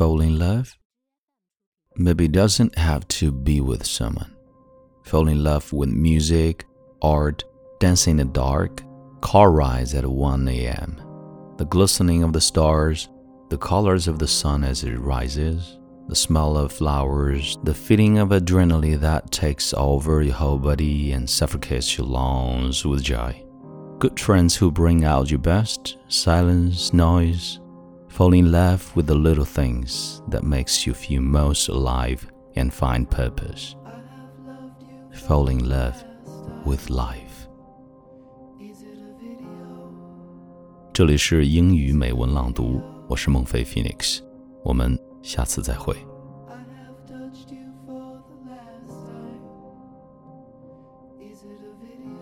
fall in love? Maybe it doesn't have to be with someone. Fall in love with music, art, dancing in the dark, car rides at 1 a.m., the glistening of the stars, the colors of the sun as it rises, the smell of flowers, the feeling of adrenaline that takes over your whole body and suffocates your lungs with joy. Good friends who bring out your best, silence, noise, Fall in love with the little things that makes you feel most alive and find purpose. Fall in love with life. 这里是英语美文朗读，我是孟飞 Phoenix，我们下次再会。Is it a video?